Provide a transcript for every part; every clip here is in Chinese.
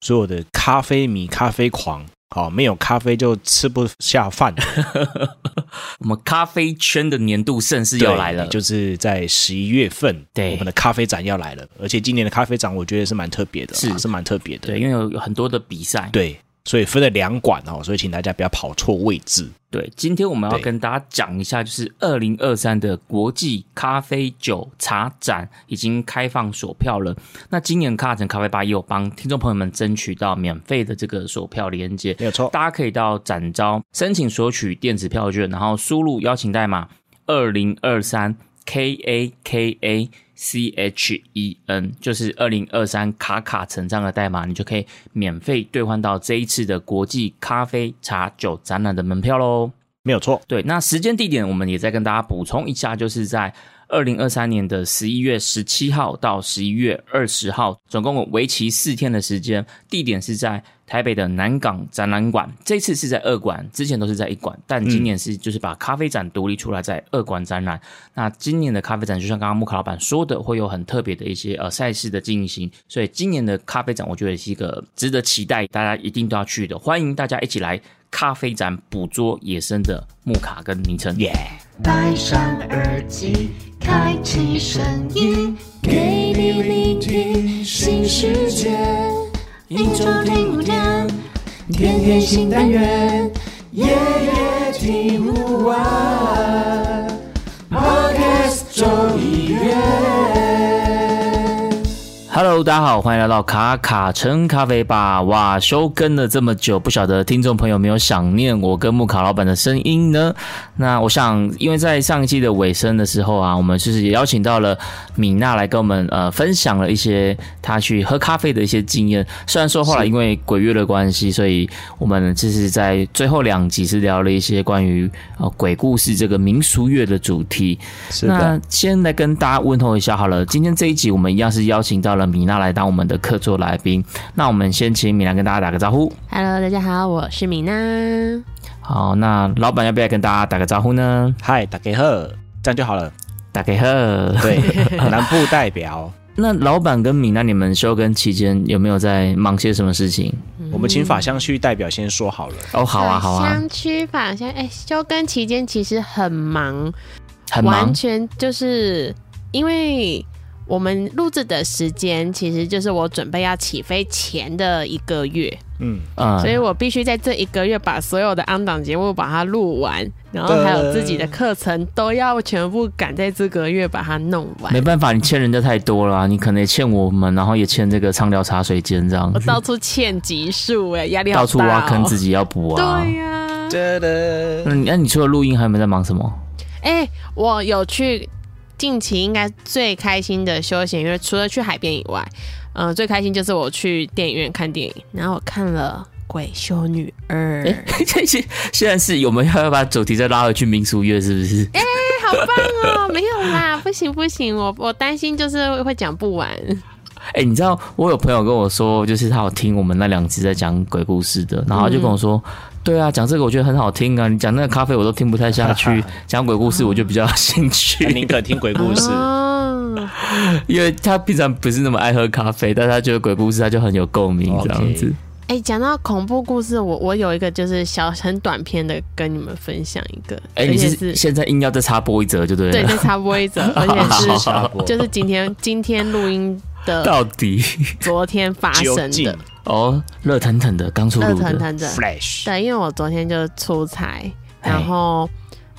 所有的咖啡迷、咖啡狂，好，没有咖啡就吃不下饭。我们咖啡圈的年度盛事要来了，就是在十一月份，对，我们的咖啡展要来了。而且今年的咖啡展，我觉得是蛮特别的，是是蛮特别的，对，因为有有很多的比赛，对。所以分了两馆哦，所以请大家不要跑错位置。对，今天我们要跟大家讲一下，就是二零二三的国际咖啡酒茶展已经开放索票了。那今年卡卡城咖啡吧也有帮听众朋友们争取到免费的这个索票连接，没有错。大家可以到展招申请索取电子票券，然后输入邀请代码二零二三 K A K A。C H E N 就是二零二三卡卡城这样的代码，你就可以免费兑换到这一次的国际咖啡茶酒展览的门票喽。没有错，对，那时间地点我们也再跟大家补充一下，就是在二零二三年的十一月十七号到十一月二十号，总共为期四天的时间，地点是在。台北的南港展览馆，这次是在二馆，之前都是在一馆，但今年是就是把咖啡展独立出来在二馆展览。那今年的咖啡展，就像刚刚木卡老板说的，会有很特别的一些呃赛事的进行，所以今年的咖啡展，我觉得是一个值得期待，大家一定都要去的。欢迎大家一起来咖啡展捕捉野生的木卡跟昵称。耶！戴上耳机，开启声音，给你聆听新世界。一周听五天，天天新单元，夜夜听不完。大家好，欢迎来到卡卡城咖啡吧。哇，休更了这么久，不晓得听众朋友没有想念我跟木卡老板的声音呢？那我想，因为在上一季的尾声的时候啊，我们就是也邀请到了米娜来跟我们呃分享了一些她去喝咖啡的一些经验。虽然说后来因为鬼月的关系，所以我们就是在最后两集是聊了一些关于呃鬼故事这个民俗月的主题。是的。那先来跟大家问候一下好了，今天这一集我们一样是邀请到了。米娜来当我们的客座来宾，那我们先请米娜跟大家打个招呼。Hello，大家好，我是米娜。好，那老板要不要跟大家打个招呼呢？嗨，大家好，这样就好了。打给 her，，对，南部代表。那老板跟米娜，你们休更期间有没有在忙些什么事情？嗯、我们请法香区代表先说好了。哦，好啊，好啊。香区法香，哎，休更期间其实很忙，很忙，完全就是因为。我们录制的时间其实就是我准备要起飞前的一个月，嗯啊，所以我必须在这一个月把所有的 on 档节目把它录完，然后还有自己的课程都要全部赶在这个月把它弄完。没办法，你欠人家太多了，你可能也欠我们，然后也欠这个畅聊茶水间这样。我到处欠集数哎，压力好大，哦，到处挖坑自己要补啊。对呀，啊，那你那你除了录音还有没有在忙什么？哎，欸，我有去。近期应该最开心的休闲，因为除了去海边以外，嗯、呃，最开心就是我去电影院看电影，然后我看了《鬼修女二》。现现在是有没有要把主题再拉回去民俗月？是不是？哎、欸，好棒哦！没有啦，不行不行，我我担心就是会讲不完。哎、欸，你知道我有朋友跟我说，就是他有听我们那两集在讲鬼故事的，然后他就跟我说。嗯对啊，讲这个我觉得很好听啊！你讲那个咖啡我都听不太下去，讲鬼故事我就比较有兴趣。宁可听鬼故事，因为他平常不是那么爱喝咖啡，但他觉得鬼故事他就很有共鸣这样子。哎、okay. 欸，讲到恐怖故事，我我有一个就是小很短篇的跟你们分享一个。哎、欸，你是现在硬要再插播一则就对了。对，再插播一则，而且是就是今天今天录音的到底昨天发生的。哦，热腾腾的，刚出炉的，热腾腾的，Flash。对，因为我昨天就出差，然后，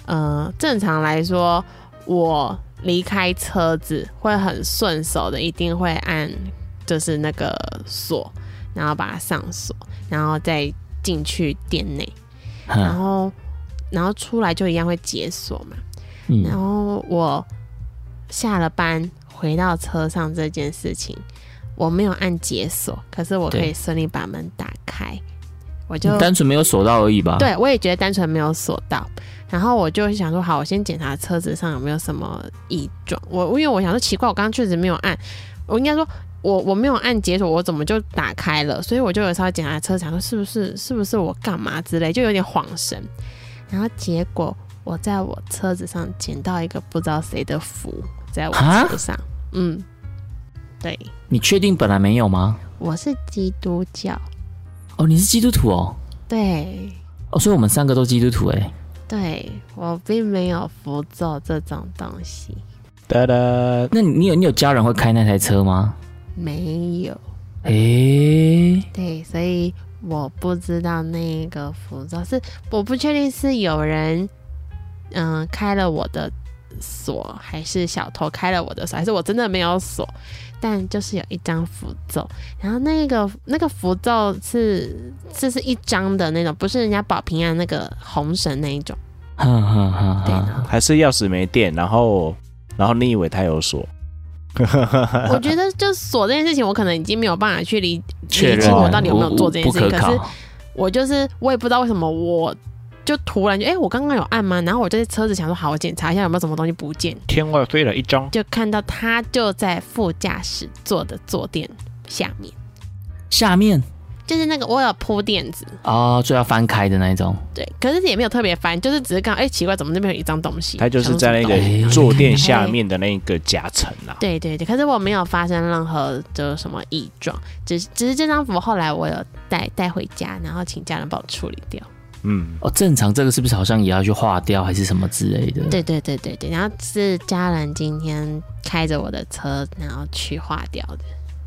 呃，正常来说，我离开车子会很顺手的，一定会按就是那个锁，然后把它上锁，然后再进去店内，然后，然后出来就一样会解锁嘛。嗯，然后我下了班回到车上这件事情。我没有按解锁，可是我可以顺利把门打开。我就单纯没有锁到而已吧。对，我也觉得单纯没有锁到。然后我就想说，好，我先检查车子上有没有什么异状。我因为我想说奇怪，我刚刚确实没有按，我应该说我我没有按解锁，我怎么就打开了？所以我就有稍微检查车子，想说是不是是不是我干嘛之类，就有点恍神。然后结果我在我车子上捡到一个不知道谁的符，在我车上，嗯。对，你确定本来没有吗？我是基督教。哦，你是基督徒哦？对。哦，所以我们三个都基督徒哎。对，我并没有符咒这种东西。哒哒，那你有你有家人会开那台车吗？没有。哎、欸，对，所以我不知道那个符咒是，我不确定是有人嗯、呃、开了我的锁，还是小偷开了我的锁，还是我真的没有锁。但就是有一张符咒，然后那个那个符咒是这是一张的那种，不是人家保平安那个红绳那一种。哈哈哈，对，还是钥匙没电，然后然后你以为他有锁？我觉得就锁这件事情，我可能已经没有办法去理理清我到底有没有做这件事情。可，可是我就是我也不知道为什么我。就突然就哎、欸，我刚刚有按吗？然后我这车子想说好，我检查一下有没有什么东西不见。天外飞了一张，就看到他就在副驾驶座的坐垫下面。下面就是那个我有铺垫子哦，就要翻开的那种。对，可是也没有特别翻，就是只是刚哎、欸、奇怪，怎么那边有一张东西？它就是在那个坐垫下面的那个夹层啊。对对对，可是我没有发生任何的什么异状，只是只是这张符后来我有带带回家，然后请家人帮我处理掉。嗯，哦，正常这个是不是好像也要去化掉，还是什么之类的？对对对对对，然后是家人今天开着我的车，然后去化掉的。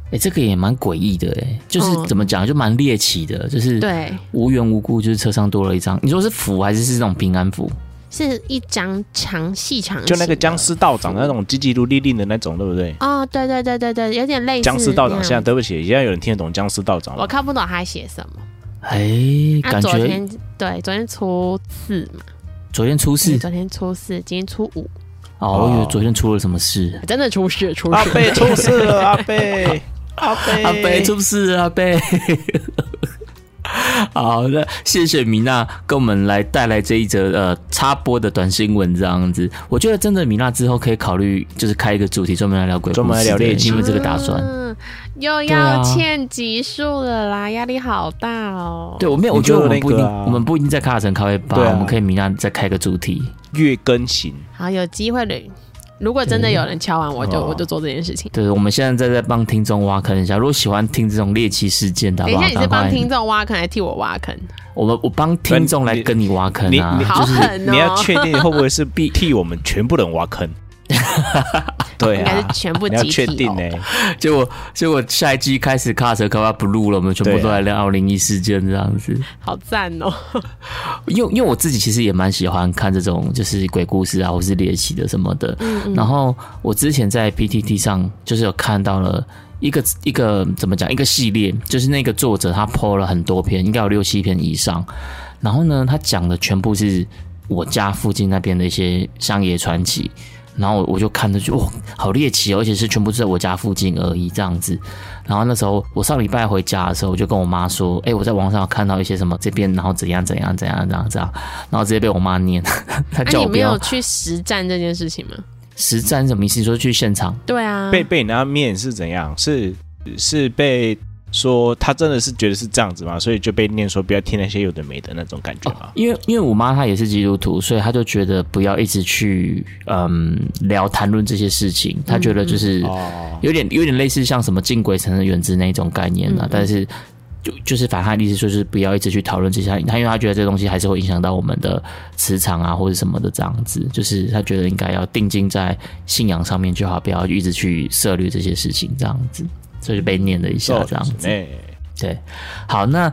哎、欸，这个也蛮诡异的，哎，就是怎么讲，就蛮猎奇的，就是对，无缘无故就是车上多了一张，你说是符还是是那种平安符？是一张长细长，就那个僵尸道长那种急急如律令的那种，对不对？哦，对对对对对，有点类似僵尸道长。现在对不起，现在有人听得懂僵尸道长？我看不懂他写什么。哎、欸，感觉、啊、昨天对，昨天初四嘛，昨天初四，昨天初四，今天初五。哦，我以为昨天出了什么事，真的出事，出事，阿贝出事了，阿贝，阿贝，阿贝出事了，阿贝。好的，谢谢米娜跟我们来带来这一则呃插播的短新闻，这样子，我觉得真的米娜之后可以考虑就是开一个主题专门来聊鬼故事，专门来聊猎奇，因为这个打算。嗯又要欠集数了啦，压、啊、力好大哦。对，我没有，我觉得我们不一定，我们不一定在卡城咖啡吧，啊，我们可以明天再开个主题，月更新。好，有机会的，如果真的有人敲完，我就我就做这件事情。对，我们现在在在帮听众挖坑一下，如果喜欢听这种猎奇事件的，等一下你是帮听众挖坑，还是替我挖坑？我们我帮听众来跟你挖坑啊，你你就是你要确定会不会是必替我们全部人挖坑？对、啊，应该是全部集体、哦、你要确定呢、欸。结果结果下一季开始卡车卡巴不录了，我们全部都来聊灵异事件这样子，好赞哦！因为因为我自己其实也蛮喜欢看这种就是鬼故事啊，或是猎奇的什么的。嗯嗯。然后我之前在 PTT 上就是有看到了一个一个怎么讲一个系列，就是那个作者他 po 了很多篇，应该有六七篇以上。然后呢，他讲的全部是我家附近那边的一些乡野传奇。然后我我就看着就哇，好猎奇哦，而且是全部是在我家附近而已这样子。然后那时候我上礼拜回家的时候，我就跟我妈说：“哎、欸，我在网上看到一些什么这边，然后怎样怎样怎样怎样怎样。”然后直接被我妈念，她叫我不要。啊、你没有去实战这件事情吗？实战什么意思？说去现场？对啊，被被人家面是怎样？是是被。说他真的是觉得是这样子嘛，所以就被念说不要听那些有的没的那种感觉嘛。哦、因为因为我妈她也是基督徒，所以她就觉得不要一直去嗯聊谈论这些事情。她觉得就是有点有点类似像什么敬鬼神的原则那种概念了、嗯。但是就就是反正她的意思就是不要一直去讨论这些，她因为她觉得这东西还是会影响到我们的磁场啊或者什么的这样子。就是她觉得应该要定睛在信仰上面就好，不要一直去涉猎这些事情这样子。所以就被念了一下，这样子。对，好，那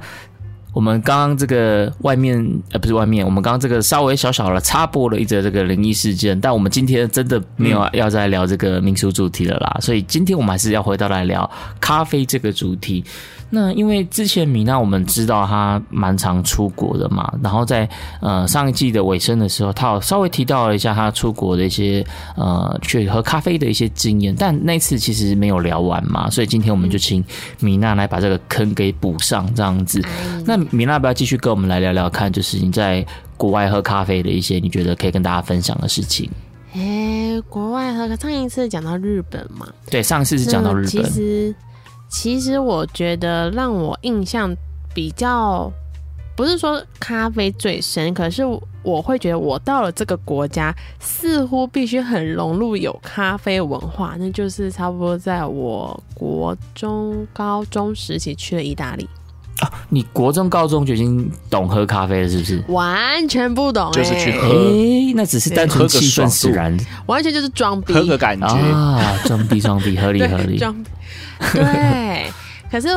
我们刚刚这个外面呃，不是外面，我们刚刚这个稍微小小的插播了一则这个灵异事件，但我们今天真的没有要再聊这个民俗主题了啦。所以今天我们还是要回到来聊咖啡这个主题。那因为之前米娜我们知道她蛮常出国的嘛，然后在呃上一季的尾声的时候，她有稍微提到了一下她出国的一些呃去喝咖啡的一些经验，但那次其实没有聊完嘛，所以今天我们就请米娜来把这个坑给补上这样子。那米娜要不要继续跟我们来聊聊看，就是你在国外喝咖啡的一些你觉得可以跟大家分享的事情？诶，国外喝，上一次讲到日本嘛？对，上一次是讲到日本。其实。其实我觉得让我印象比较不是说咖啡最深，可是我会觉得我到了这个国家，似乎必须很融入有咖啡文化，那就是差不多在我国中、高中时期去了意大利。啊，你国中、高中就已经懂喝咖啡了，是不是？完全不懂、欸，就是去喝，欸、那只是单纯气氛使然，完全就是装逼，喝个感觉啊，装逼装逼，合理 合理，装逼。对，可是。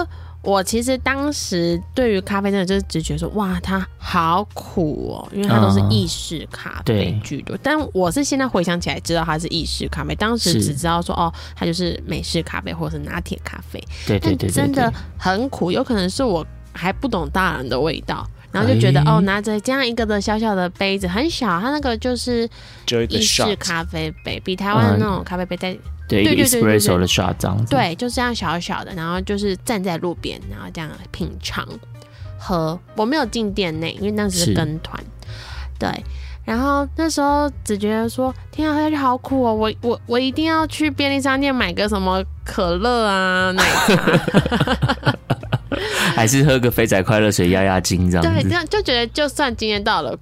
我其实当时对于咖啡真的就是直觉得说，哇，它好苦哦，因为它都是意式咖啡居多。嗯、但我是现在回想起来知道它是意式咖啡，当时只知道说哦，它就是美式咖啡或者是拿铁咖啡。对对对，对，对，但真的很苦，有可能是我还不懂大人的味道，然后就觉得、欸、哦，拿着这样一个的小小的杯子，很小，它那个就是意式咖啡杯，比台湾的那种咖啡杯在。对，对，对，对，对，espresso 的刷这样子，对，就这样小小的，然后就是站在路边，然后这样品尝喝。我没有进店内，因为当时是跟团。对，然后那时候只觉得说，天啊，喝下去好苦哦！我我我一定要去便利商店买个什么可乐啊、奶茶，还是喝个肥仔快乐水压压惊这样子。对，这样就觉得，就算今天到了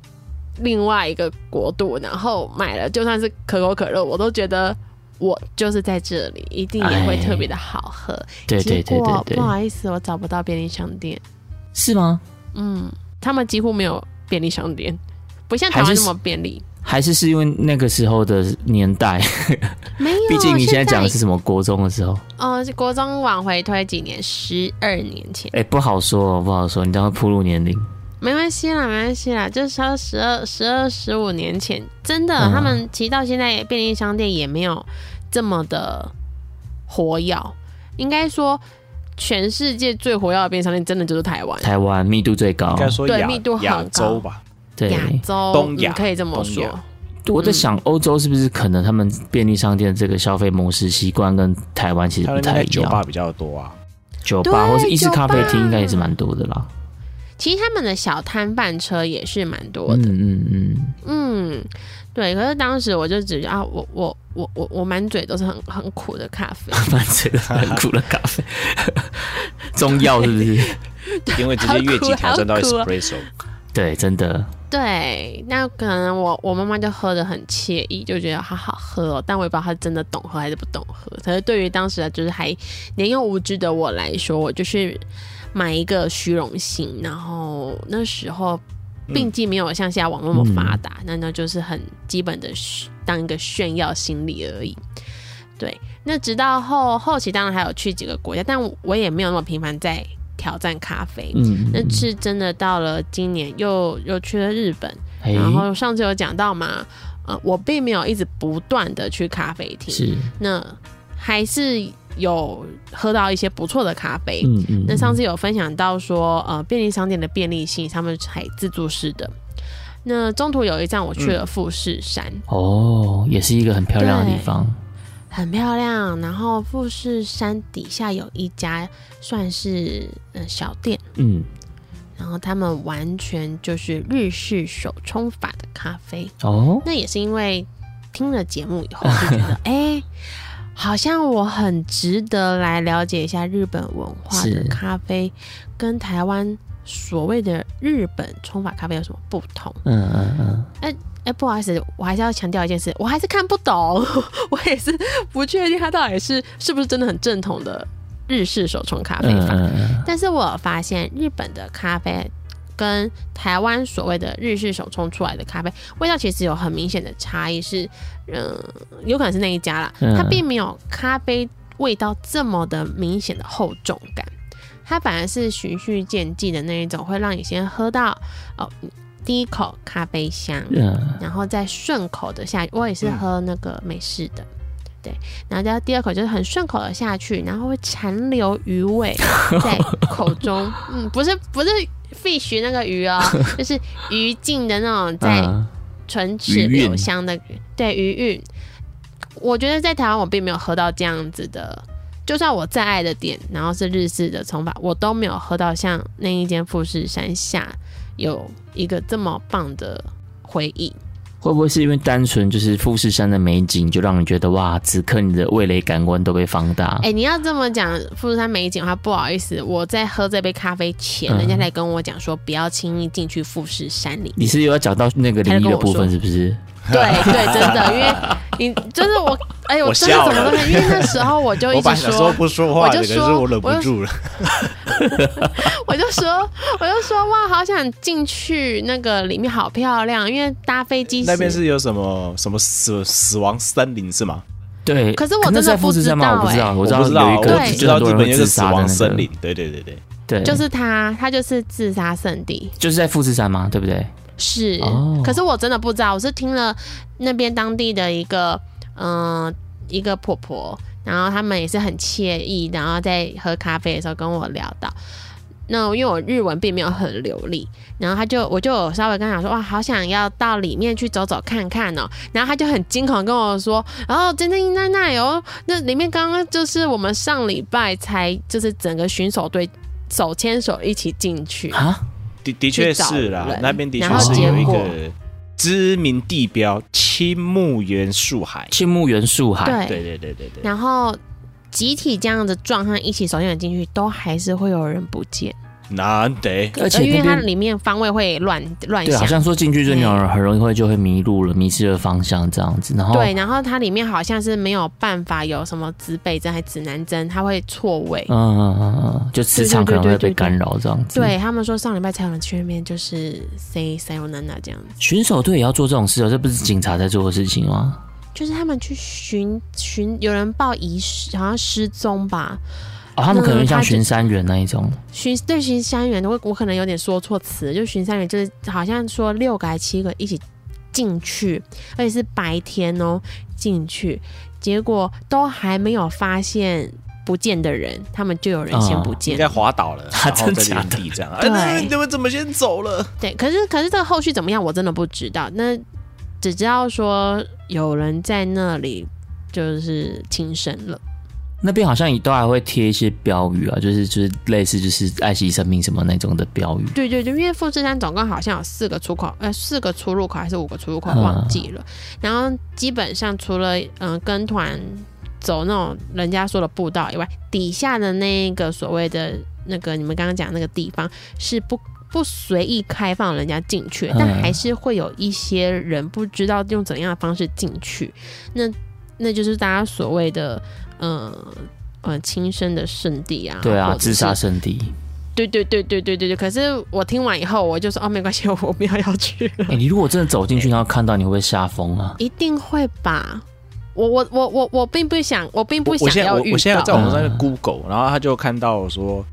另外一个国度，然后买了就算是可口可乐，我都觉得。我就是在这里，一定也会特别的好喝。对对对对对，不好意思，我找不到便利商店。是吗？嗯，他们几乎没有便利商店，不像台湾那么便利。还是是因为那个时候的年代？没有，毕竟你现在讲的是什么国中的时候？哦，是国中往回推几年，十二年前。哎，不好说，不好说，你这样会暴露年龄。没关系啦，没关系啦，就是说十二、十二、十五年前，真的，嗯、他们其实到现在便利商店也没有这么的活跃。应该说，全世界最活跃的便利商店，真的就是台湾。台湾密度最高，应该说对密度很高亚洲吧？对，亚洲、东亚、嗯、可以这么说。我在想，欧洲是不是可能他们便利商店这个消费模式习惯跟台湾其实不太一样？酒吧比较多啊，酒吧或是意式咖啡厅应该也是蛮多的啦。其实他们的小摊贩车也是蛮多的，嗯嗯嗯，嗯，对。可是当时我就只觉得啊，我我我我我满嘴都是很很苦的咖啡，满嘴都是很苦的咖啡，中药是不是？因为直接越级调整到 espresso，对，真的。对，那可能我我妈妈就喝的很惬意，就觉得好好喝哦。但我也不知道她真的懂喝还是不懂喝。可是对于当时就是还年幼无知的我来说，我就是。买一个虚荣心，然后那时候并既没有像现在网络那么发达，那那、嗯、就是很基本的当一个炫耀心理而已。对，那直到后后期，当然还有去几个国家，但我也没有那么频繁在挑战咖啡。嗯，那是真的到了今年又又去了日本，欸、然后上次有讲到嘛，呃，我并没有一直不断的去咖啡厅，是。那还是。有喝到一些不错的咖啡，嗯嗯。那上次有分享到说，呃，便利商店的便利性，他们还自助式的。那中途有一站我去了富士山，嗯，哦，也是一个很漂亮的地方，很漂亮。然后富士山底下有一家算是呃小店，嗯，然后他们完全就是日式手冲法的咖啡，哦，那也是因为听了节目以后就觉得，哎、欸。好像我很值得来了解一下日本文化的咖啡，跟台湾所谓的日本冲法咖啡有什么不同？嗯嗯嗯。哎、欸、哎、欸，不好意思，我还是要强调一件事，我还是看不懂，我也是不确定它到底是是不是真的很正统的日式手冲咖啡法。但是我发现日本的咖啡。跟台湾所谓的日式手冲出来的咖啡味道其实有很明显的差异，是，嗯，有可能是那一家啦，它并没有咖啡味道这么的明显的厚重感，它反而是循序渐进的那一种，会让你先喝到哦第一口咖啡香，然后再顺口的下，我也是喝那个美式的，对，然后再第二口就是很顺口的下去，然后会残留余味 在口中，嗯，不是不是。fish 那个鱼哦，就是余烬的那种在唇齿留香的，对余韵。我觉得在台湾我并没有喝到这样子的，就算我再爱的店，然后是日式的冲法，我都没有喝到像那一间富士山下有一个这么棒的回忆。会不会是因为单纯就是富士山的美景，就让你觉得哇，此刻你的味蕾感官都被放大？哎、欸，你要这么讲富士山美景的话，不好意思，我在喝这杯咖啡前，嗯、人家才跟我讲说不要轻易进去富士山里。你是又要讲到那个灵异的部分，是不是？对对，真的，因为你就是我，哎呦，我真的怎么了？因为那时候我就一直说，说不说话，我就说，我忍不住了。我就说，我就说，哇，好想进去那个里面，好漂亮。因为搭飞机那边是有什么什么死死亡森林是吗？对。可是我真的不知道，我不知道，我知道有一个，我知道日本有个死亡森林。对对对对对，就是它，它就是自杀圣地，就是在富士山吗？对不对？是，可是我真的不知道，我是听了那边当地的一个，嗯、呃，一个婆婆，然后他们也是很惬意，然后在喝咖啡的时候跟我聊到，那因为我日文并没有很流利，然后他就我就稍微跟他说，哇，好想要到里面去走走看看哦，然后他就很惊恐跟我说，然后真的在那有，那里面刚刚就是我们上礼拜才就是整个巡守队手牵手一起进去。啊。的的确是啦，那边的确是有一个知名地标青木原树海。青木原树海，对对对对对。然后集体这样的状况一起手牵手进去，都还是会有人不见。难得，而且因为它里面方位会乱乱，对，好像说进去就很很容易会就会迷路了，迷失了方向这样子。然后对，然后它里面好像是没有办法有什么指北针还指南针，它会错位。嗯嗯嗯嗯，就磁场可能会被干扰这样子。对他们说上礼拜才有人去那边就是 say sayonara 这样子。巡守队也要做这种事哦，这不是警察在做的事情吗？就是他们去巡巡，有人报遗失，好像失踪吧。哦，他们可能像巡山员那一种，巡对巡山员，我我可能有点说错词，就巡山员就是好像说六个还七个一起进去，而且是白天哦进去，结果都还没有发现不见的人，他们就有人先不见，应该滑倒了，他真的原地这样？对，哎、你们怎么先走了？对，可是可是这个后续怎么样，我真的不知道。那只知道说有人在那里就是轻生了。那边好像也都还会贴一些标语啊，就是就是类似就是爱惜生命什么那种的标语。对对对，因为富士山总共好像有四个出口，呃，四个出入口还是五个出入口，忘记了。嗯、然后基本上除了嗯、呃、跟团走那种人家说的步道以外，底下的那个所谓的那个你们刚刚讲那个地方是不不随意开放人家进去，但还是会有一些人不知道用怎样的方式进去。那那就是大家所谓的。嗯呃，轻生的圣地啊，对啊，自杀圣地，对对对对对对对。可是我听完以后，我就说哦，没关系，我不要要去了。哎、欸，你如果真的走进去，然后看到，你会不会吓疯啊？一定会吧。我我我我我并不想，我并不想要遇到。我现在在网上 Google，、嗯、然后他就看到说，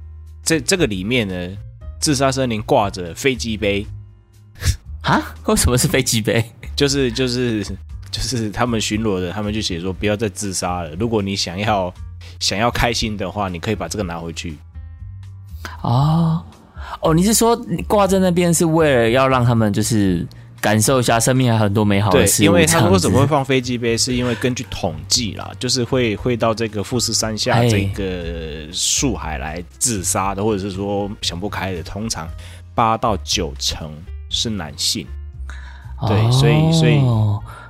这这个里面呢，自杀森林挂着飞机杯。啊？为什么是飞机杯？就 是就是。就是他们巡逻的，他们就写说不要再自杀了。如果你想要想要开心的话，你可以把这个拿回去。哦哦，你是说挂在那边是为了要让他们就是感受一下生命还有很多美好的事？对，因为他们为什么会放飞机杯？是因为根据统计啦，就是会会到这个富士山下这个树海来自杀的，或者是说想不开的，通常八到九成是男性。对，哦、所以所以。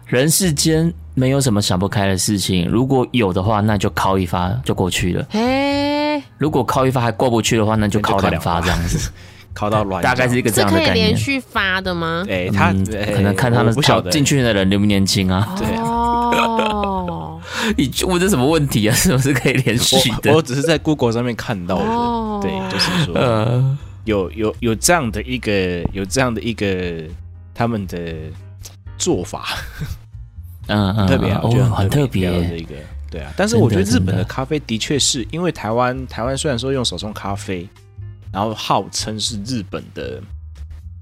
人世间没有什么想不开的事情，如果有的话，那就靠一发就过去了。嘿，如果靠一发还过不去的话，那就靠两发这样子，靠到软。大概是一个这样的概念。可以连续发的吗？哎，他可能看他们进去的人年不年轻啊。对。哦，你问这什么问题啊？是不是可以连续的？我只是在 Google 上面看到的。对，就是说，有有有这样的一个有这样的一个他们的。做法，嗯嗯，特别好，我觉得很特别的一个，对啊。但是我觉得日本的咖啡的确是因为台湾，台湾虽然说用手冲咖啡，然后号称是日本的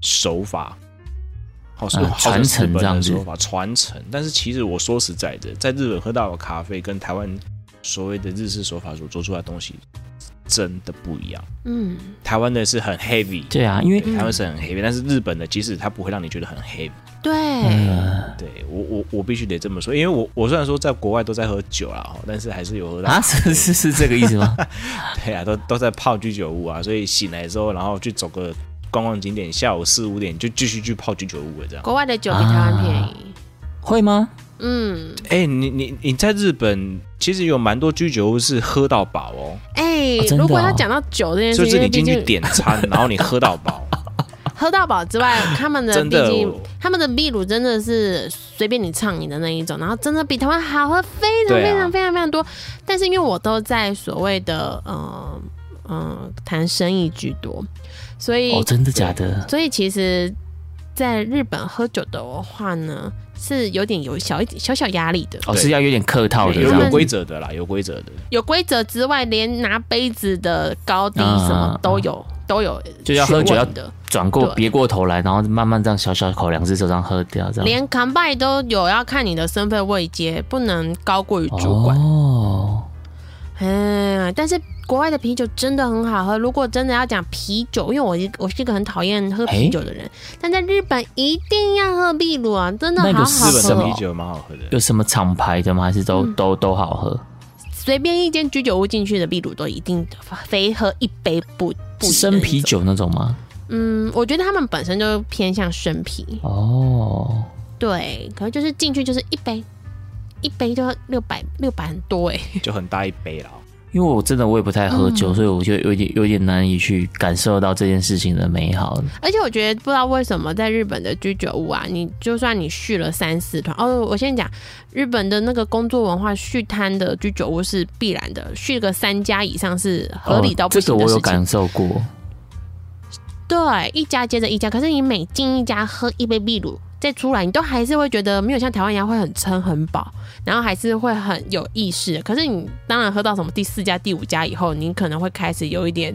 手法，好是传承这样子说法传承。但是其实我说实在的，在日本喝到的咖啡跟台湾所谓的日式手法所做出来的东西。真的不一样，嗯，台湾的是很 heavy，对啊，因为台湾是很 heavy，但是日本的即使它不会让你觉得很 heavy，对，对我我我必须得这么说，因为我我虽然说在国外都在喝酒啦，但是还是有喝到啊，是是是这个意思吗？对啊，都都在泡居酒屋啊，所以醒来之后，然后去走个观光景点，下午四五点就继续去泡居酒屋了，这样。国外的酒比台湾便宜。啊会吗？嗯，哎、欸，你你你在日本其实有蛮多居酒屋是喝到饱哦。哎、欸啊哦，如果要讲到酒这件事，就是你进去点餐，然后你喝到饱。喝到饱之外，他们的 毕的竟他们的秘鲁真的是随便你畅饮的那一种，然后真的比台湾好喝非常非常非常非常多。啊、但是因为我都在所谓的嗯嗯谈生意居多，所以哦，真的假的？所以其实，在日本喝酒的话呢，是有点有小一点小小压力的。哦，是要有点客套的，有有规则的啦，有规则的。有规则之外，连拿杯子的高低什么都有。啊都有，就要喝酒要转过别过头来，然后慢慢这样小小口两只手这样喝掉，这样。连干杯都有要看你的身份位阶，不能高过于主管。哦，嗯，但是国外的啤酒真的很好喝。如果真的要讲啤酒，因为我我是一个很讨厌喝啤酒的人，但在日本一定要喝秘鲁啊，真的好好喝。日本的啤酒蛮好喝的。有什么厂牌的吗？还是都、嗯、都都好喝？随便一间居酒屋进去的秘鲁都一定非喝一杯不。生啤酒那种吗？嗯，我觉得他们本身就偏向生啤哦。对，可能就是进去就是一杯，一杯就六百六百很多哎，就很大一杯了。因为我真的我也不太喝酒，嗯、所以我就有点有点难以去感受到这件事情的美好。而且我觉得不知道为什么在日本的居酒屋啊，你就算你续了三四团哦，我先讲日本的那个工作文化，续摊的居酒屋是必然的，续个三家以上是合理到不行的。哦、这个我有感受过。对，一家接着一家，可是你每进一家喝一杯秘鲁。再出来，你都还是会觉得没有像台湾一样会很撑很饱，然后还是会很有意识。可是你当然喝到什么第四家、第五家以后，你可能会开始有一点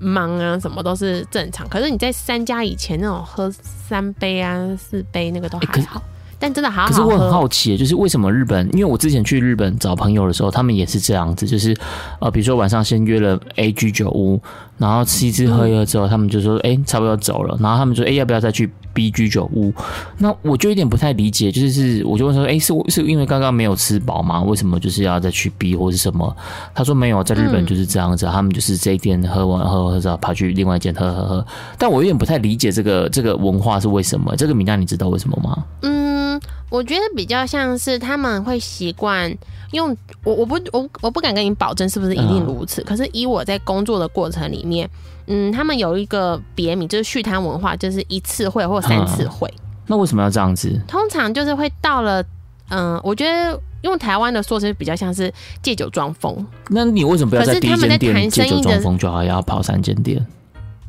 忙啊，什么都是正常。可是你在三家以前那种喝三杯啊、四杯那个都还好。欸但真的好好。可是我很好奇，就是为什么日本？因为我之前去日本找朋友的时候，他们也是这样子，就是呃，比如说晚上先约了 A G 酒屋，然后吃一次喝一喝之后，他们就说，哎、欸，差不多要走了。然后他们说，哎、欸，要不要再去 B 居酒屋？那我就有点不太理解，就是我就问说，哎、欸，是是因为刚刚没有吃饱吗？为什么就是要再去 B 或是什么？他说没有，在日本就是这样子，他们就是这一店喝完喝喝之后，跑去另外一间喝喝喝。但我有点不太理解这个这个文化是为什么？这个米娜你知道为什么吗？嗯。我觉得比较像是他们会习惯用我，我不我我不敢跟你保证是不是一定如此。嗯、可是以我在工作的过程里面，嗯，他们有一个别名，就是续摊文化，就是一次会或三次会、嗯。那为什么要这样子？通常就是会到了，嗯，我觉得用台湾的说是比较像是借酒装疯。那你为什么不要在第一间店借酒装疯就好，要跑三间店？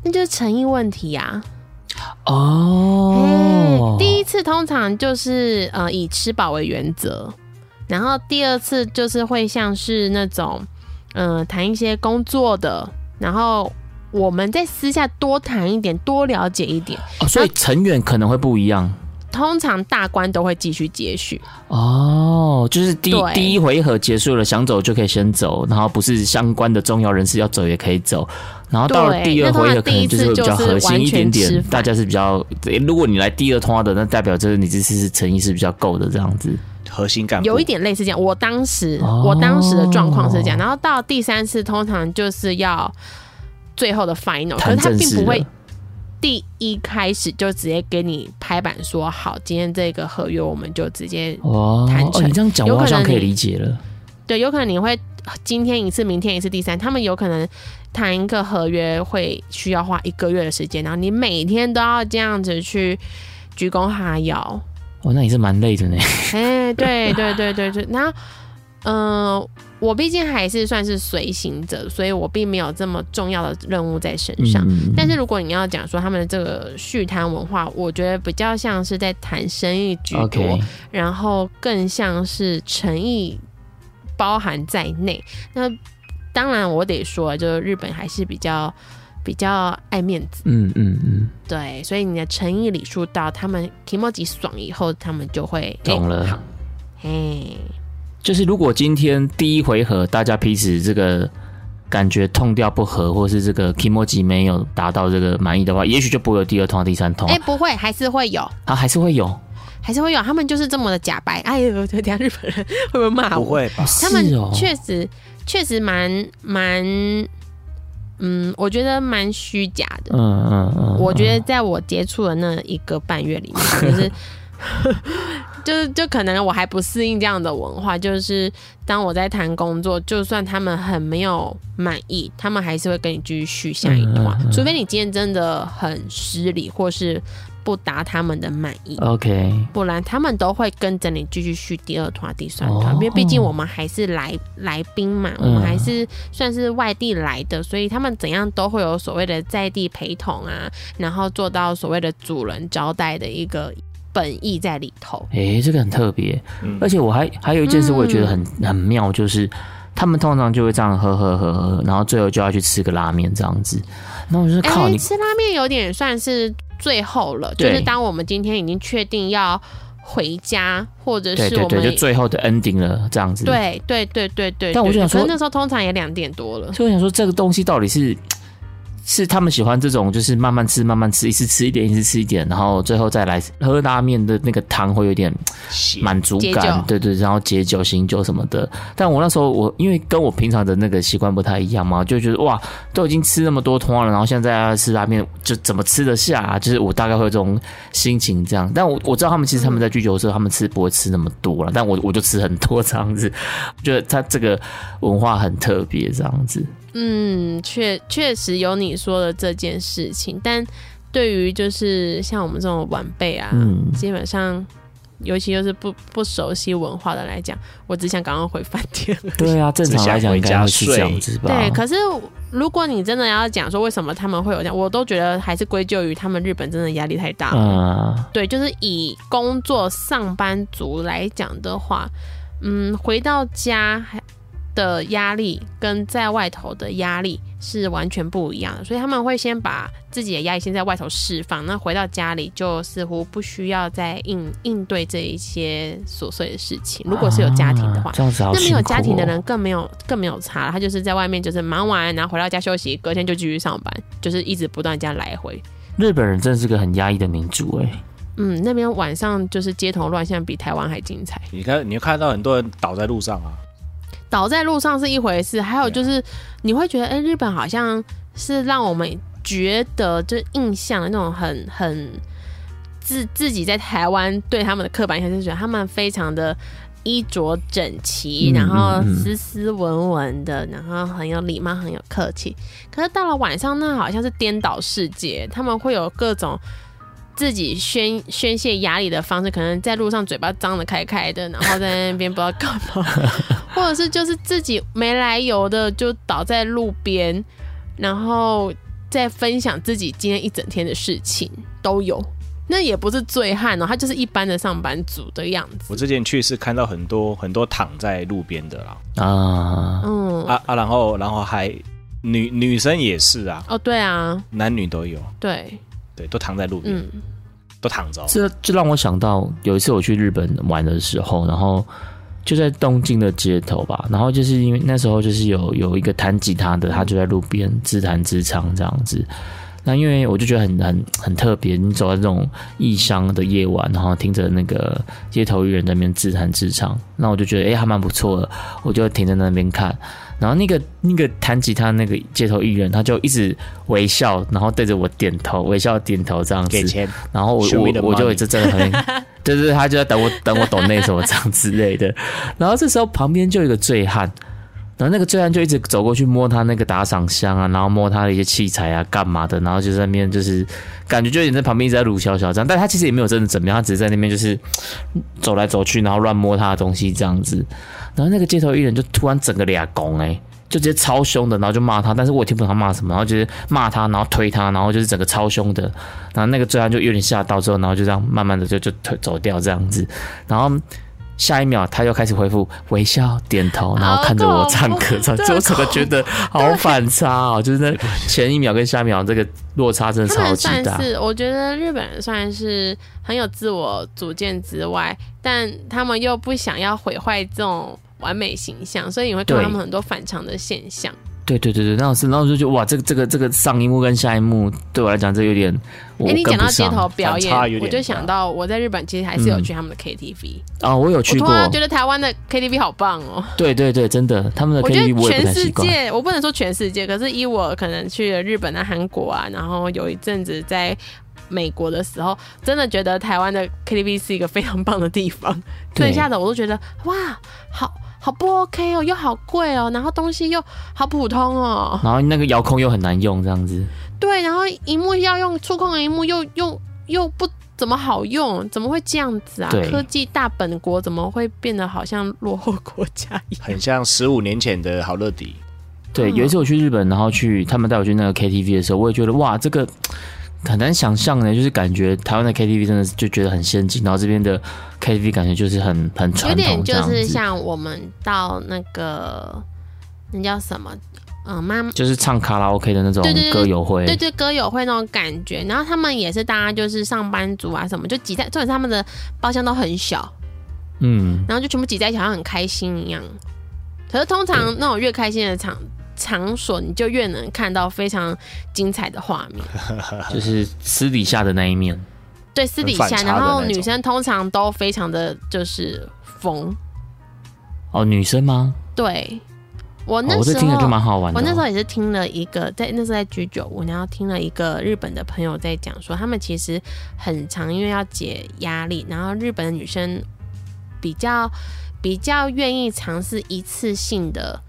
那就是诚意问题呀、啊。哦、oh.，第一次通常就是呃以吃饱为原则，然后第二次就是会像是那种嗯谈一些工作的，然后我们在私下多谈一点，多了解一点。哦，所以成员可能会不一样。通常大关都会继续接续。哦，就是第第一回合结束了，想走就可以先走，然后不是相关的重要人士要走也可以走。然后到了第二回合，可能就是会比较核心一点点，大家是比较。如果你来第二通话的，那代表就是你这次是诚意是比较够的这样子，核心感有一点类似这样。我当时、哦、我当时的状况是这样，然后到第三次通常就是要最后的 final，可是他并不会第一开始就直接给你拍板说好，今天这个合约我们就直接谈成。哦，你这样讲我好像可以理解了。对，有可能你会今天一次，明天一次，第三，他们有可能谈一个合约会需要花一个月的时间，然后你每天都要这样子去鞠躬哈腰。哦，那也是蛮累的呢。哎、欸，对对对对对，那嗯、呃，我毕竟还是算是随行者，所以我并没有这么重要的任务在身上。嗯、但是如果你要讲说他们的这个续摊文化，我觉得比较像是在谈生意居多然后更像是诚意。包含在内，那当然我得说，就是日本还是比较比较爱面子，嗯嗯嗯，对，所以你的诚意礼数到，他们 kimoji 爽以后，他们就会懂了。嘿、欸，就是如果今天第一回合大家彼此这个感觉痛掉不合，或是这个 kimoji 没有达到这个满意的话，也许就不会有第二通、第三通。哎、欸，不会，还是会有，啊，还是会有。还是会有，他们就是这么的假白。哎呦，等下日本人会不会骂我？不会吧？他们确实确实蛮蛮，嗯，我觉得蛮虚假的。嗯嗯嗯。我觉得在我接触的那一个半月里面，就是就是就可能我还不适应这样的文化，就是当我在谈工作，就算他们很没有满意，他们还是会跟你继续续下一段，嗯嗯嗯，除非你今天真的很失礼，或是。不达他们的满意，OK，不然他们都会跟着你继续续第二团、第三团，因为毕竟我们还是来来宾嘛，我们还是算是外地来的，所以他们怎样都会有所谓的在地陪同啊，然后做到所谓的主人交代的一个本意在里头。哎，这个很特别，而且我还还有一件事，我也觉得很很妙，就是他们通常就会这样喝喝喝喝，然后最后就要去吃个拉面这样子。那我就靠你吃拉面有点算是。最后了，就是当我们今天已经确定要回家，或者是我们最后的 ending 了，这样子。对对对对对。但我就想说，那时候通常也两点多了，所以我想说，这个东西到底是。是他们喜欢这种，就是慢慢吃，慢慢吃，一次吃一点，一次吃一点，然后最后再来喝拉面的那个汤会有点满足感，对对，然后解酒醒酒什么的。但我那时候我因为跟我平常的那个习惯不太一样嘛，就觉得哇，都已经吃那么多通了，然后现在要吃拉面，就怎么吃得下啊？就是我大概会有这种心情这样。但我我知道他们其实他们在居酒的时候，他们吃不会吃那么多了，但我我就吃很多这样子，觉得他这个文化很特别这样子。嗯，确确实有你说的这件事情，但对于就是像我们这种晚辈啊，嗯，基本上，尤其又是不不熟悉文化的来讲，我只想赶快回饭店。对啊，正常来讲应该是这样子吧。对，可是如果你真的要讲说为什么他们会有这样，我都觉得还是归咎于他们日本真的压力太大了。嗯，对，就是以工作上班族来讲的话，嗯，回到家还。的压力跟在外头的压力是完全不一样的，所以他们会先把自己的压力先在外头释放，那回到家里就似乎不需要再应应对这一些琐碎的事情。如果是有家庭的话，啊哦、那没有家庭的人更没有更没有差，他就是在外面就是忙完，然后回到家休息，隔天就继续上班，就是一直不断这样来回。日本人真的是个很压抑的民族哎，嗯，那边晚上就是街头乱象比台湾还精彩。你看，你会看到很多人倒在路上啊。倒在路上是一回事，还有就是你会觉得，哎、欸，日本好像是让我们觉得就印象的那种很很自自己在台湾对他们的刻板印象，就是觉得他们非常的衣着整齐，然后斯斯文文的，然后很有礼貌，很有客气。可是到了晚上，那好像是颠倒世界，他们会有各种。自己宣宣泄压力的方式，可能在路上嘴巴张的开开的，然后在那边不知道干嘛，或者是就是自己没来由的就倒在路边，然后再分享自己今天一整天的事情都有。那也不是醉汉哦，他就是一般的上班族的样子。我之前去是看到很多很多躺在路边的啦，啊，嗯。啊啊，然后然后还女女生也是啊，哦对啊，男女都有，对。对，都躺在路边，嗯，都躺着。这这让我想到有一次我去日本玩的时候，然后就在东京的街头吧，然后就是因为那时候就是有有一个弹吉他的，他就在路边自弹自唱这样子。那因为我就觉得很很很特别，你走在这种异乡的夜晚，然后听着那个街头艺人在那边自弹自唱，那我就觉得哎、欸，还蛮不错的，我就停在那边看。然后那个那个弹吉他那个街头艺人，他就一直微笑，然后对着我点头，微笑点头这样子。给钱。然后我我我就一直真的很，对对对，他就在等我等我抖那什么这样之类的。然后这时候旁边就有一个醉汉，然后那个醉汉就一直走过去摸他那个打赏箱啊，然后摸他的一些器材啊，干嘛的？然后就在那边就是感觉就有点在旁边一直在撸小小这样，但他其实也没有真的怎么样，他只是在那边就是走来走去，然后乱摸他的东西这样子。然后那个街头艺人就突然整个俩拱哎，就直接超凶的，然后就骂他，但是我也听不懂他骂什么，然后就是骂他，然后推他，然后就是整个超凶的，然后那个醉汉就有点吓到之后，然后就这样慢慢的就就推走掉这样子，然后下一秒他又开始恢复微笑点头，然后看着我唱歌，唱，就我整个觉得好反差哦，就是那前一秒跟下一秒这个落差真的超级大。是我觉得日本人算是很有自我主见之外，但他们又不想要毁坏这种。完美形象，所以你会看到他们很多反常的现象。对对对对，那是，然后就觉得哇，这个这个这个上一幕跟下一幕对我来讲，这有点。哎、欸，你讲到街头表演，我就想到我在日本其实还是有去他们的 KTV 啊、嗯哦，我有去过。觉得台湾的 KTV 好棒哦。对对对，真的，他们的 KTV 全世界，我不能说全世界，可是以我可能去了日本啊、韩国啊，然后有一阵子在美国的时候，真的觉得台湾的 KTV 是一个非常棒的地方。剩下的我都觉得哇，好好不 OK 哦，又好贵哦，然后东西又好普通哦，然后那个遥控又很难用，这样子。对，然后荧幕要用触控的荧幕又又又不怎么好用，怎么会这样子啊？科技大本国怎么会变得好像落后国家一样？很像十五年前的好乐迪。对，有一次我去日本，然后去他们带我去那个 KTV 的时候，我也觉得哇，这个很难想象呢，就是感觉台湾的 KTV 真的是就觉得很先进，然后这边的 KTV 感觉就是很很传统，有点就是像我们到那个那叫什么，嗯，妈就是唱卡拉 OK 的那种歌友会，对对，歌友会那种感觉。然后他们也是大家就是上班族啊什么，就挤在，重点是他们的包厢都很小，嗯，然后就全部挤在一起，好像很开心一样。可是通常那种越开心的场。场所你就越能看到非常精彩的画面，就是私底下的那一面。对，私底下，然后女生通常都非常的就是疯。哦，女生吗？对，我那时候、哦、我这听着就蛮好玩的。我那时候也是听了一个，在那时候在居酒屋，然后听了一个日本的朋友在讲说，他们其实很常因为要解压力，然后日本的女生比较比较愿意尝试一次性的。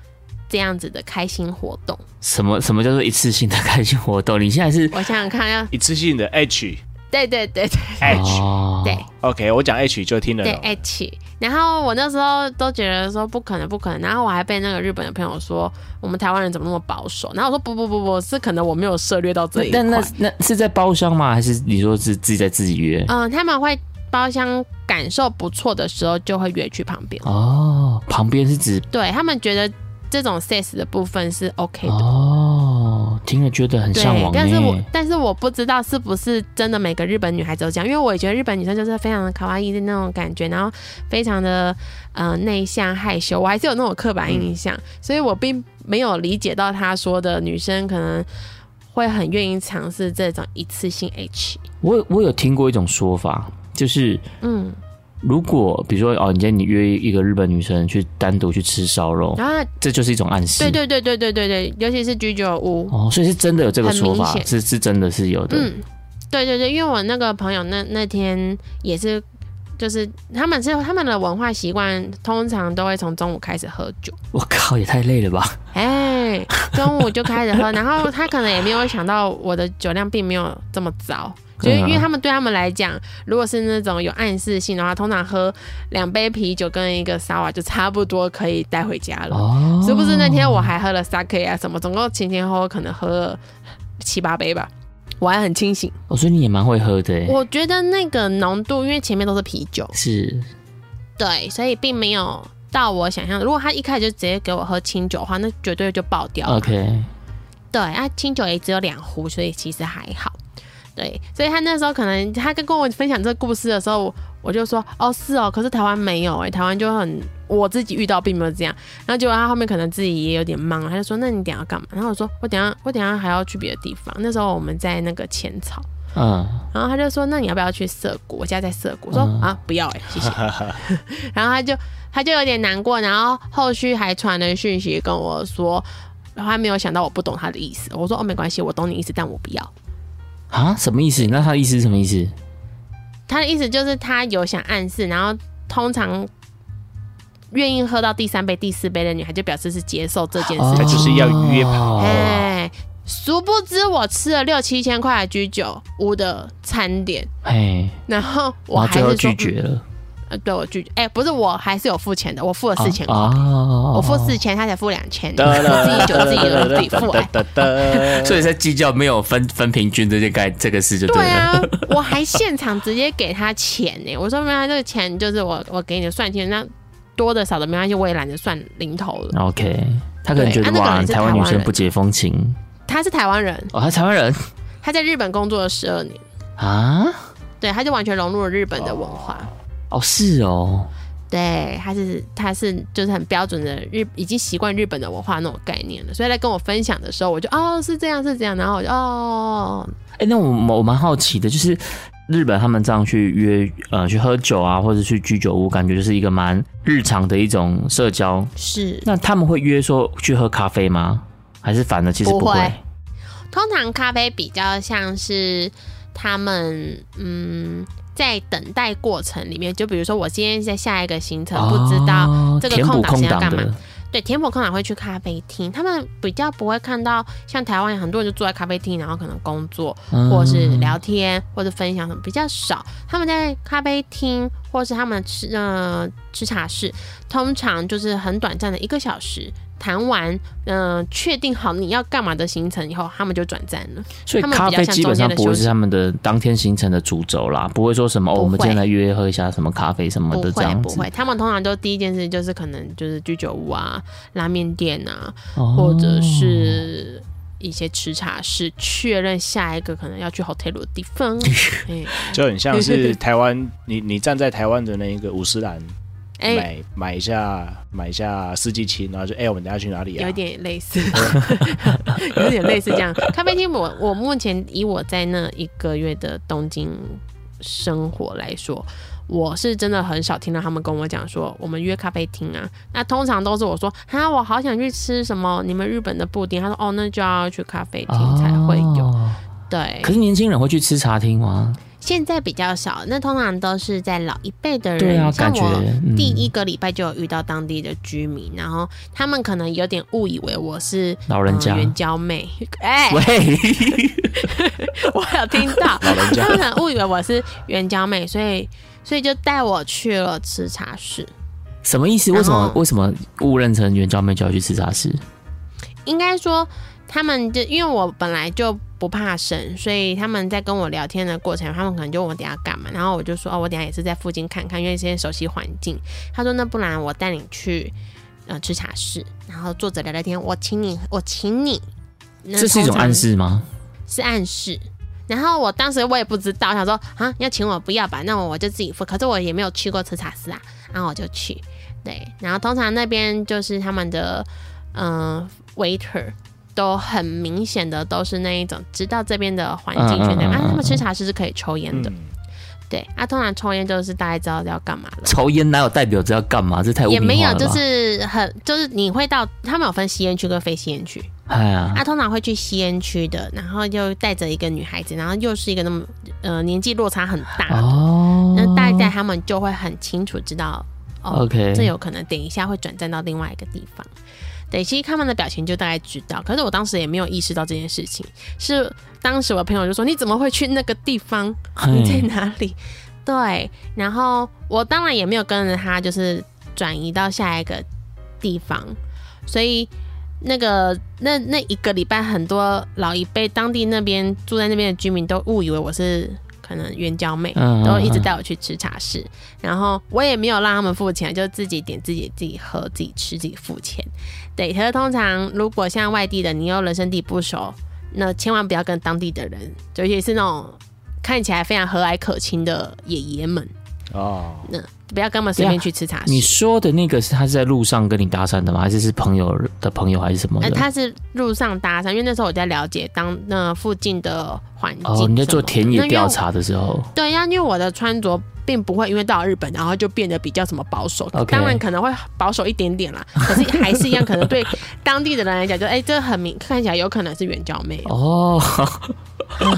这样子的开心活动，什么什么叫做一次性的开心活动？你现在是？我想想看，要一次性的 H，对对对对，H，对，OK，我讲 H 就听了，对 H。然后我那时候都觉得说不可能不可能，然后我还被那个日本的朋友说我们台湾人怎么那么保守？然后我说不不不不，是可能我没有涉略到这一块。那那那是在包厢吗？还是你说是自己在自己约？嗯，他们会包厢感受不错的时候就会约去旁边。哦，旁边是指？对他们觉得。这种 sex 的部分是 OK 的哦，听了觉得很向往。但是我但是我不知道是不是真的每个日本女孩子都这样，因为我也觉得日本女生就是非常的卡哇伊的那种感觉，然后非常的呃内向害羞，我还是有那种刻板印象，嗯、所以我并没有理解到他说的女生可能会很愿意尝试这种一次性 H。我我有听过一种说法，就是嗯。如果比如说哦，你今天你约一个日本女生去单独去吃烧肉，啊，这就是一种暗示。对对对对对对对，尤其是居酒屋哦，所以是真的有这个说法，是是真的是有的。嗯，对对对，因为我那个朋友那那天也是，就是他们是他们的文化习惯，通常都会从中午开始喝酒。我靠，也太累了吧！哎，中午就开始喝，然后他可能也没有想到我的酒量并没有这么糟。就因为他们对他们来讲，如果是那种有暗示性的话，通常喝两杯啤酒跟一个沙瓦就差不多可以带回家了。哦，是不是那天我还喝了 sake 啊什么，总共前前后后可能喝了七八杯吧，我还很清醒。哦，所以你也蛮会喝的。我觉得那个浓度，因为前面都是啤酒，是，对，所以并没有到我想象。如果他一开始就直接给我喝清酒的话，那绝对就爆掉了。OK，对啊，清酒也只有两壶，所以其实还好。对，所以他那时候可能他跟跟我分享这个故事的时候，我就说哦是哦，可是台湾没有哎，台湾就很我自己遇到并没有这样。然后结果他后面可能自己也有点忙，他就说那你等下要干嘛？然后我说我等下我等下还要去别的地方。那时候我们在那个浅草，嗯，然后他就说那你要不要去涩谷？我家在涩谷。我说啊不要哎，谢谢。然后他就他就有点难过，然后后续还传了讯息跟我说，然后他没有想到我不懂他的意思。我说哦没关系，我懂你意思，但我不要。啊，什么意思？那他的意思是什么意思？他的意思就是他有想暗示，然后通常愿意喝到第三杯、第四杯的女孩，就表示是接受这件事情，他就是要约炮。哎，殊不知我吃了六七千块的居酒屋的餐点，哎，然后我还是拒绝了。呃，对我拒绝，哎，不是，我还是有付钱的，我付了四千块，哦、我付四千，他才付两千，自己酒自己自己付，所以在计较没有分分平均这件该这个事就对了。对啊，我还现场直接给他钱呢，我说没关系，这个钱就是我我给你的算钱，那多的少的没关系，我也懒得算零头了。OK，他可能觉得哇，啊、台湾女生不解风情。他是台湾人。哦，他是台湾人，他在日本工作了十二年。啊，对，他就完全融入了日本的文化。哦，是哦，对，他是他是就是很标准的日，已经习惯日本的文化那种概念了，所以在跟我分享的时候，我就哦是这样是这样，然后我就哦，哎，那我我蛮好奇的，就是日本他们这样去约呃去喝酒啊，或者去居酒屋，感觉就是一个蛮日常的一种社交。是，那他们会约说去喝咖啡吗？还是反而其实不会？不会。通常咖啡比较像是。他们嗯。在等待过程里面，就比如说我今天在下一个行程，不知道这个空档是要干嘛？对，填补空档会去咖啡厅，他们比较不会看到像台湾很多人就坐在咖啡厅，然后可能工作或者是聊天或者分享什么比较少。他们在咖啡厅或是他们吃呃吃茶室，通常就是很短暂的一个小时。谈完，嗯、呃，确定好你要干嘛的行程以后，他们就转站了。所以咖啡基本上不会是他们的当天行程的主轴啦，不会说什么哦，我们今天来约喝一下什么咖啡什么的这样子。不会，不会，他们通常都第一件事就是可能就是居酒屋啊、拉面店啊，哦、或者是一些吃茶室，确认下一个可能要去 hotel 的地方。就很像是台湾，你你站在台湾的那一个五十岚。买、欸、买一下买一下四季青，然后就哎、欸，我们等下去哪里啊？有点类似，有点类似这样。咖啡厅，我我目前以我在那一个月的东京生活来说，我是真的很少听到他们跟我讲说我们约咖啡厅啊。那通常都是我说哈，我好想去吃什么你们日本的布丁。他说哦，那就要去咖啡厅才会有。哦、对，可是年轻人会去吃茶厅吗？现在比较少，那通常都是在老一辈的人。对啊，像我第一个礼拜就有遇到当地的居民，嗯、然后他们可能有点误以为我是老人家援交妹。哎、欸，喂，我有听到，老人家他们可能误以为我是援交妹，所以所以就带我去了吃茶室。什么意思？为什么为什么误认成援交妹就要去吃茶室？应该说。他们就因为我本来就不怕生，所以他们在跟我聊天的过程，他们可能就问我等下干嘛，然后我就说哦，我等下也是在附近看看，因为先熟悉环境。他说那不然我带你去呃吃茶室，然后坐着聊聊天，我请你，我请你。这是一种暗示吗？是暗示。然后我当时我也不知道，想说啊要请我不要吧，那我我就自己付。可是我也没有去过吃茶室啊，然后我就去。对，然后通常那边就是他们的嗯、waiter。都很明显的都是那一种，知道这边的环境圈的啊，他们吃茶室是可以抽烟的，嗯、对啊，通常抽烟就是大概知道要干嘛了。抽烟哪有代表着要干嘛？这太也没有，就是很就是你会到他们有分吸烟区跟非吸烟区，哎呀，他通常会去吸烟区的，然后又带着一个女孩子，然后又是一个那么呃年纪落差很大的，哦，那大概他们就会很清楚知道，哦，OK，这有可能等一下会转站到另外一个地方。对，其实他们的表情就大概知道，可是我当时也没有意识到这件事情。是当时我的朋友就说：“你怎么会去那个地方？你在哪里？”对，然后我当然也没有跟着他，就是转移到下一个地方。所以那个那那一个礼拜，很多老一辈当地那边住在那边的居民都误以为我是。可能援交妹都一直带我去吃茶室，嗯、然后我也没有让他们付钱，就自己点自己自己喝自己吃自己付钱。对，可是通常如果像外地的，你又人生地不熟，那千万不要跟当地的人，尤其是那种看起来非常和蔼可亲的爷爷们哦，那。不要跟我们随便去吃茶室。你说的那个是他是在路上跟你搭讪的吗？还是是朋友的朋友还是什么的？他是路上搭讪，因为那时候我在了解当那附近的环境。哦，你在做田野调查的时候。对呀，因为我的穿着并不会因为到了日本，然后就变得比较什么保守。当然可能会保守一点点啦，可是还是一样，可能对当地的人来讲，就哎、欸，这很明看起来有可能是援交妹哦。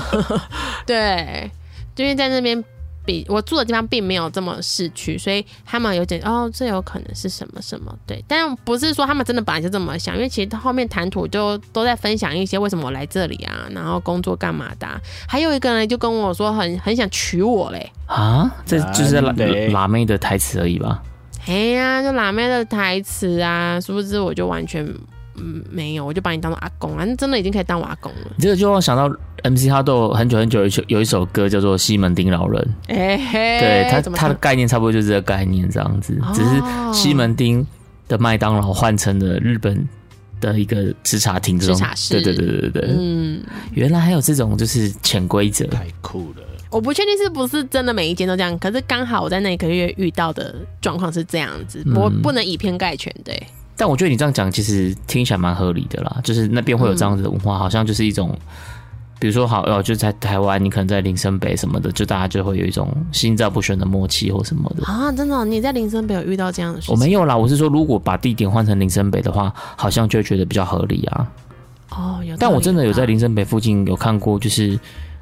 对，因为在那边。比我住的地方并没有这么市区，所以他们有点哦，这有可能是什么什么对，但不是说他们真的本来就这么想，因为其实后面谈吐就都在分享一些为什么我来这里啊，然后工作干嘛的、啊，还有一个人就跟我说很很想娶我嘞啊，这就是辣辣妹的台词而已吧？哎呀、啊，就辣妹的台词啊，殊不知我就完全。嗯，没有，我就把你当做阿公啊，真的已经可以当我阿公了。这个就让我想到 MC 哈豆很久很久有一首有一首歌叫做《西门町老人》，哎嘿，对他他的概念差不多就是这个概念这样子，哦、只是西门町的麦当劳换成了日本的一个吃茶厅这种，吃茶室，对对对对对，嗯，原来还有这种就是潜规则，太酷了。我不确定是不是真的每一间都这样，可是刚好我在那一个月遇到的状况是这样子，我不能以偏概全，对。但我觉得你这样讲，其实听起来蛮合理的啦。就是那边会有这样子的文化，嗯、好像就是一种，比如说好哦，就在台湾，你可能在林森北什么的，就大家就会有一种心照不宣的默契或什么的啊。真的、哦，你在林森北有遇到这样的事情？我没有啦，我是说，如果把地点换成林森北的话，好像就会觉得比较合理啊。哦，有。但我真的有在林森北附近有看过，就是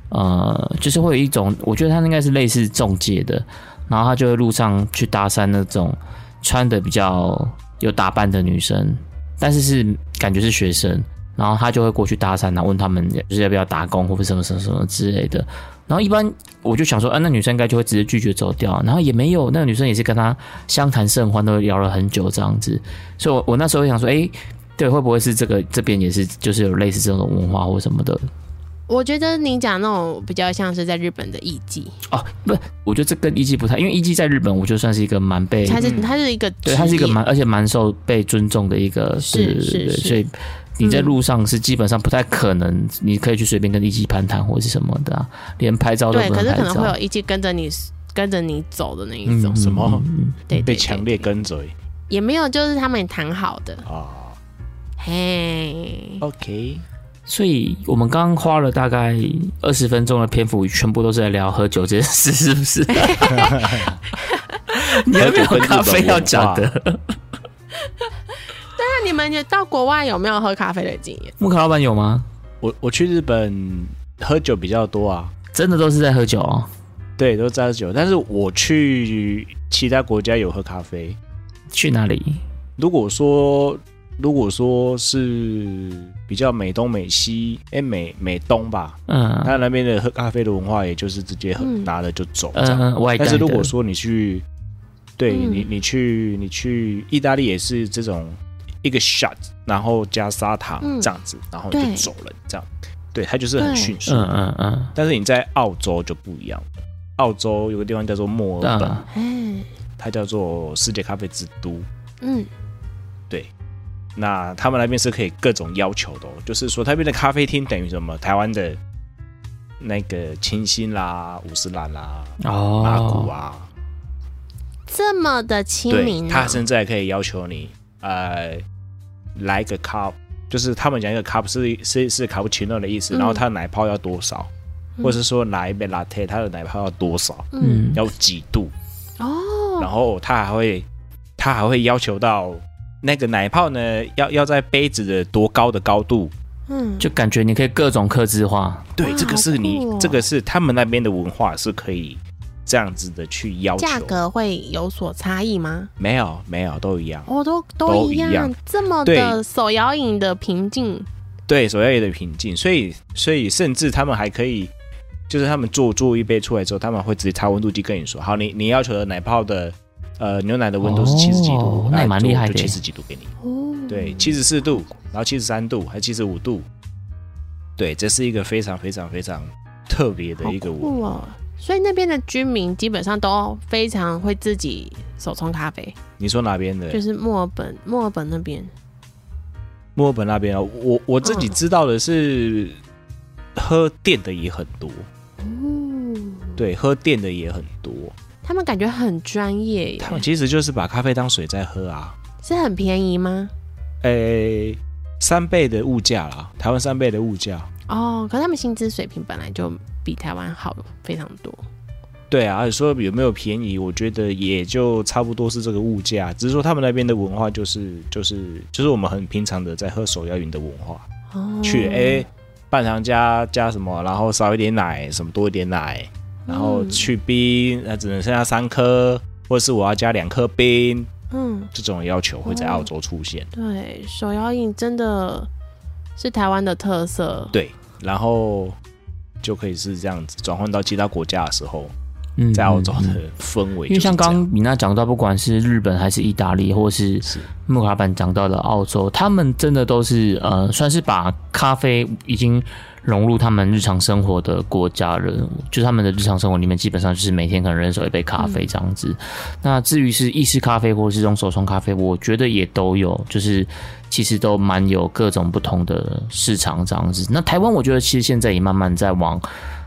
呃，就是会有一种，我觉得他应该是类似中介的，然后他就会路上去搭讪那种穿的比较有打扮的女生，但是是感觉是学生，然后他就会过去搭讪，然后问他们就是要不要打工或者什么什么什么之类的。然后一般我就想说，啊，那女生应该就会直接拒绝走掉，然后也没有，那个女生也是跟他相谈甚欢，都聊了很久这样子。所以我，我那时候想说，哎，对，会不会是这个这边也是就是有类似这种文化或什么的？我觉得你讲那种比较像是在日本的艺妓哦，不，我觉得这跟艺妓不太，因为艺妓在日本，我觉得算是一个蛮被，它是它是一个，对，它是一个蛮而且蛮受被尊重的一个，是是是，所以。你在路上是基本上不太可能，你可以去随便跟艺妓攀谈或者是什么的啊，连拍照都不能拍照。对，可是可能会有艺妓跟着你跟着你走的那一种。嗯、什么？对，被强烈跟随。也没有，就是他们也谈好的啊。嘿、oh. hey.，OK。所以我们刚刚花了大概二十分钟的篇幅，全部都是在聊喝酒这件事，是不是？你有没有咖啡要讲的？那你们也到国外有没有喝咖啡的经验？木卡老板有吗？我我去日本喝酒比较多啊，真的都是在喝酒哦。对，都是在喝酒。但是我去其他国家有喝咖啡。去哪里？如果说如果说是比较美东美西，哎、欸，美美东吧，嗯，他那边的喝咖啡的文化，也就是直接喝拿了就走这样。但是如果说你去，对你你去你去意大利也是这种。一个 shot，然后加砂糖这样子，嗯、然后就走了，这样，对，它就是很迅速。嗯嗯嗯。但是你在澳洲就不一样，澳洲有个地方叫做墨尔本，嗯，它叫做世界咖啡之都。嗯，对。那他们那边是可以各种要求的，哦就是说，那边的咖啡厅等于什么？台湾的那个清新啦、五十兰啦、哦、麻古啊，这么的亲民、啊。他甚至还可以要求你。呃，来个 cup，就是他们讲一个 cup 是是是卡布奇诺的意思，嗯、然后它的奶泡要多少，嗯、或者是说拿一杯 latte，它的奶泡要多少，嗯，要几度哦，然后他还会他还会要求到那个奶泡呢，要要在杯子的多高的高度，嗯，就感觉你可以各种克制化，对，这个是你、哦、这个是他们那边的文化是可以。这样子的去要求，价格会有所差异吗？没有，没有，都一样。哦，都都一样，一样这么的手摇饮的平静。对，手摇饮的平静，所以所以甚至他们还可以，就是他们做做一杯出来之后，他们会直接插温度计跟你说，好，你你要求的奶泡的呃牛奶的温度是七十几度，哦、那也蛮厉害的，七十几度给你。哦，对，七十四度，然后七十三度，还七十五度。对，这是一个非常非常非常特别的一个文化。所以那边的居民基本上都非常会自己手冲咖啡。你说哪边的？就是墨尔本，墨尔本那边。墨尔本那边啊，我我自己知道的是，喝店的也很多。哦。对，喝店的也很多。他们感觉很专业耶。他们其实就是把咖啡当水在喝啊。是很便宜吗？诶、欸，三倍的物价啦，台湾三倍的物价。哦，可是他们薪资水平本来就比台湾好非常多。对啊，而且说有没有便宜，我觉得也就差不多是这个物价，只是说他们那边的文化就是就是就是我们很平常的在喝手摇饮的文化。哦。去诶、欸，半糖加加什么，然后少一点奶，什么多一点奶，然后去冰，那只能剩下三颗，或者是我要加两颗冰。嗯。这种要求会在澳洲出现。哦、对，手摇饮真的是台湾的特色。对。然后就可以是这样子转换到其他国家的时候，在澳洲的氛围，因为像刚刚米娜讲到，不管是日本还是意大利，或是木卡板讲到的澳洲，他们真的都是呃，算是把咖啡已经融入他们日常生活的国家人，就是他们的日常生活里面，基本上就是每天可能人手一杯咖啡这样子。嗯、那至于是意式咖啡或者是这种手冲咖啡，我觉得也都有，就是。其实都蛮有各种不同的市场这样子。那台湾，我觉得其实现在也慢慢在往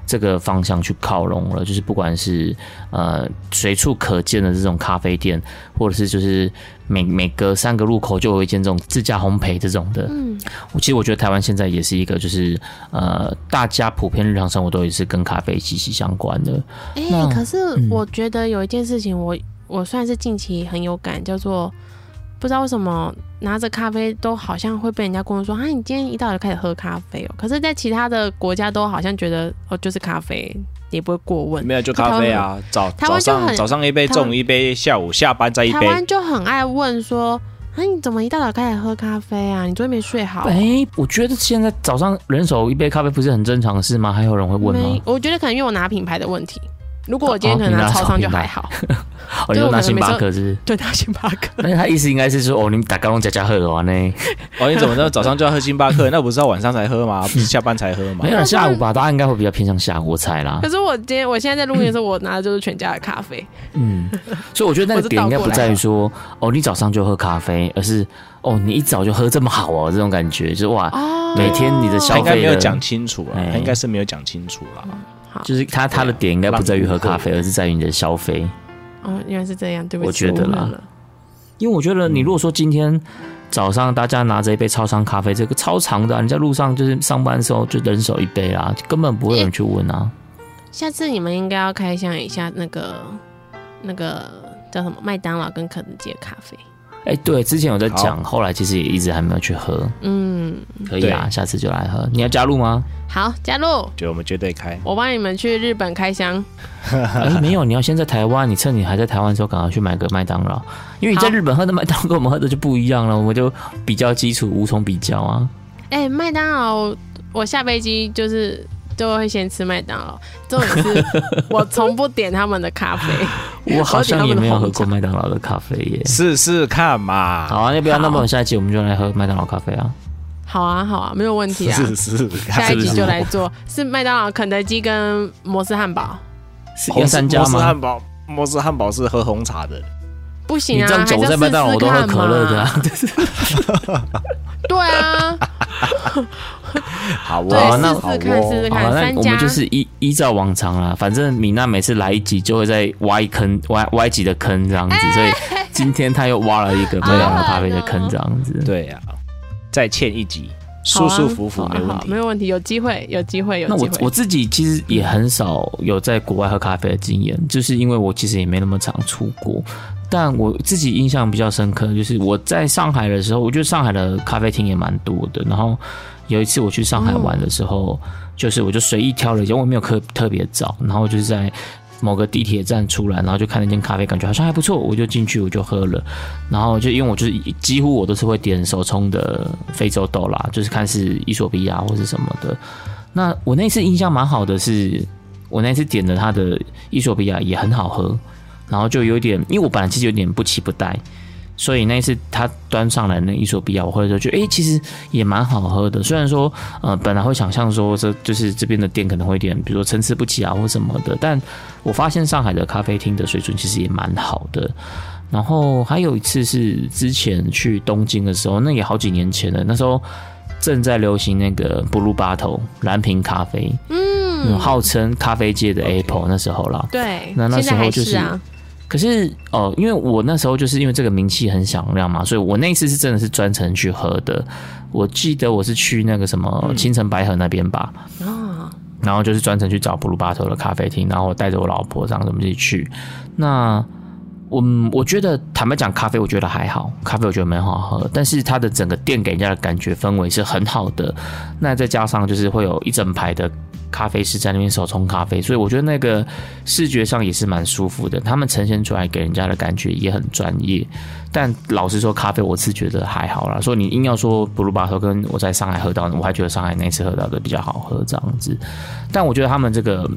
这个方向去靠拢了。就是不管是呃随处可见的这种咖啡店，或者是就是每每隔三个路口就有一间这种自家烘焙这种的。嗯，我其实我觉得台湾现在也是一个，就是呃大家普遍日常生活都也是跟咖啡息息相关的。哎、欸，可是我觉得有一件事情我，我我算是近期很有感，叫做。不知道为什么拿着咖啡都好像会被人家问说啊，你今天一大早就开始喝咖啡哦。可是，在其他的国家都好像觉得哦，就是咖啡，也不会过问。没有就咖啡啊，早早上早上一杯，中午一杯，下午下班再一杯。台湾就很爱问说。啊！你怎么一大早开始喝咖啡啊？你昨天没睡好？哎、欸，我觉得现在早上人手一杯咖啡不是很正常的事吗？还有人会问吗？我觉得可能因为我拿品牌的问题。如果我今天可能拿超商就还好。哦，你就拿星巴克是，是？对，拿星巴克。那他意思应该是说，哦，你们打高龙加加喝完呢？哦，你怎么知道早上就要喝星巴克？那不是要晚上才喝吗？不是下班才喝吗？没有，下午吧，大家应该会比较偏向下午菜啦。可是我今天，我现在在录音的时候，我拿的就是全家的咖啡。嗯，所以我觉得那个点应该不在于说，哦，你早上就喝咖啡，而是哦，你一早就喝这么好哦，这种感觉就是哇，哦、每天你的消费应该没有讲清楚啊，他应该是没有讲清楚啦。就是他他的点应该不在于喝咖啡，而是在于你的消费。哦，原来是这样，对不起，我觉得啦。因为我觉得你如果说今天早上大家拿着一杯超长咖啡，这个超长的，你在路上就是上班的时候就人手一杯啊，根本不会有人去问啊。下次你们应该要开箱一下那个那个叫什么麦当劳跟肯德基的咖啡。哎，对，之前有在讲，后来其实也一直还没有去喝。嗯，可以啊，下次就来喝。你要加入吗？好，加入。就我们绝对开。我帮你们去日本开箱。哎，没有，你要先在台湾，你趁你还在台湾的时候，赶快去买个麦当劳，因为你在日本喝的麦当劳跟我们喝的就不一样了，我们就比较基础，无从比较啊。哎，麦当劳，我下飞机就是。就会先吃麦当劳，重点是我从不点他们的咖啡。我好像也没有喝过麦当劳的咖啡耶，试试看嘛。好啊，要不要那么下一集我们就来喝麦当劳咖啡啊？好啊，好啊，没有问题啊。是是，下一集就来做，是麦当劳、肯德基跟摩斯汉堡，是一三家吗？摩斯汉堡，摩斯汉堡是喝红茶的，不行啊！你这样在麦当劳我都喝可乐的啊。对啊。好哦，那试试看，试试看。那我们就是依依照往常啦，反正米娜每次来一集就会在挖一坑，挖挖一集的坑这样子，所以今天他又挖了一个麦当劳咖啡的坑这样子。对呀，再欠一集，舒舒服服没问题，没有问题，有机会，有机会，有机会。那我我自己其实也很少有在国外喝咖啡的经验，就是因为我其实也没那么常出国。但我自己印象比较深刻，就是我在上海的时候，我觉得上海的咖啡厅也蛮多的，然后。有一次我去上海玩的时候，嗯、就是我就随意挑了一间，我没有特特别早，然后就是在某个地铁站出来，然后就看那间咖啡，感觉好像还不错，我就进去我就喝了，然后就因为我就是几乎我都是会点手冲的非洲豆啦，就是看是伊索比亚或是什么的。那我那次印象蛮好的是，我那次点的它的伊索比亚也很好喝，然后就有点，因为我本来其实有点不期不待。所以那一次他端上来那伊索比亚，我或者说觉得哎，其实也蛮好喝的。虽然说呃，本来会想象说这就是这边的店可能会有点，比如说参差不齐啊或什么的，但我发现上海的咖啡厅的水准其实也蛮好的。然后还有一次是之前去东京的时候，那也好几年前了，那时候正在流行那个 Blue Bottle 蓝瓶咖啡，嗯，号称咖啡界的 Apple 那时候啦。对，那那时候就是。可是哦、呃，因为我那时候就是因为这个名气很响亮嘛，所以我那一次是真的是专程去喝的。我记得我是去那个什么青城白河那边吧，啊，然后就是专程去找布鲁巴头的咖啡厅，然后我带着我老婆这样子我们一起去。那我我觉得坦白讲，咖啡我觉得还好，咖啡我觉得蛮好喝，但是它的整个店给人家的感觉氛围是很好的。那再加上就是会有一整排的。咖啡师在那边手冲咖啡，所以我觉得那个视觉上也是蛮舒服的。他们呈现出来给人家的感觉也很专业。但老实说，咖啡我是觉得还好啦。说你硬要说布鲁巴头跟我在上海喝到的，我还觉得上海那次喝到的比较好喝这样子。但我觉得他们这个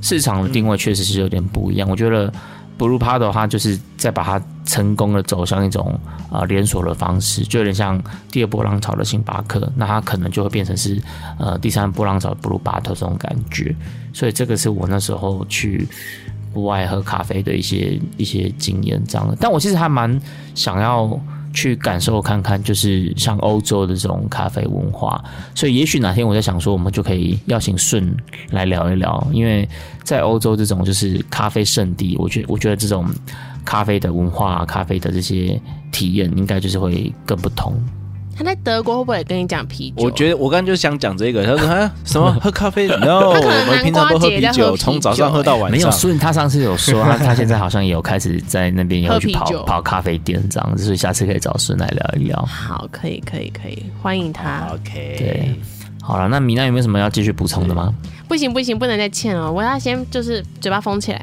市场的定位确实是有点不一样。我觉得。Blue Bottle 它就是在把它成功的走向一种啊、连锁的方式，就有点像第二波浪潮的星巴克，那它可能就会变成是呃第三波浪潮的布鲁巴特这种感觉，所以这个是我那时候去国外喝咖啡的一些一些经验这样的，但我其实还蛮想要。去感受看看，就是像欧洲的这种咖啡文化，所以也许哪天我在想说，我们就可以邀请顺来聊一聊，因为在欧洲这种就是咖啡圣地，我觉我觉得这种咖啡的文化、咖啡的这些体验，应该就是会更不同。他在德国会不会跟你讲啤酒？我觉得我刚刚就想讲这个，他说 啊什么喝咖啡？No，我们平常都喝啤酒，从早上喝到晚上。没有，所以他上次有说他他现在好像也有开始在那边要去跑跑咖啡店这样子，所以下次可以找顺来聊一聊。好，可以可以可以，欢迎他。OK，对，好了，那米娜有没有什么要继续补充的吗？不行不行，不能再欠了，我要先就是嘴巴封起来。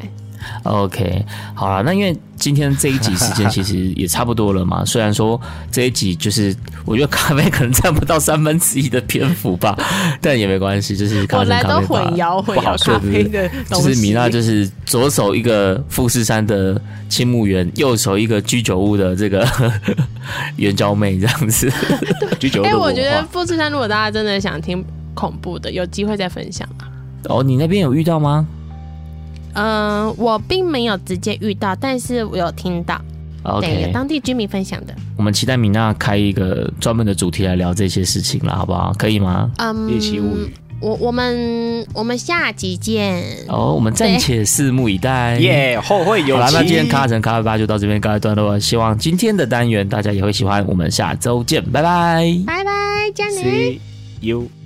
OK，好了，那因为今天这一集时间其实也差不多了嘛。虽然说这一集就是我觉得咖啡可能占不到三分之一的篇幅吧，但也没关系，就是咖啡咖啡，混淆混淆咖啡的就是米娜就是左手一个富士山的青木原，右手一个居酒屋的这个援交妹这样子。居酒屋。哎，我觉得富士山如果大家真的想听恐怖的，有机会再分享啊。哦，你那边有遇到吗？嗯，我并没有直接遇到，但是我有听到，okay, 对，有当地居民分享的。我们期待米娜开一个专门的主题来聊这些事情了，好不好？可以吗？嗯，猎奇物语，我我们我们下集见。哦，我们暂且拭目以待。耶，yeah, 后会有期。好了，那今天咖城咖啡吧就到这边告一段落。希望今天的单元大家也会喜欢。我们下周见，拜拜，拜拜，加油。See you.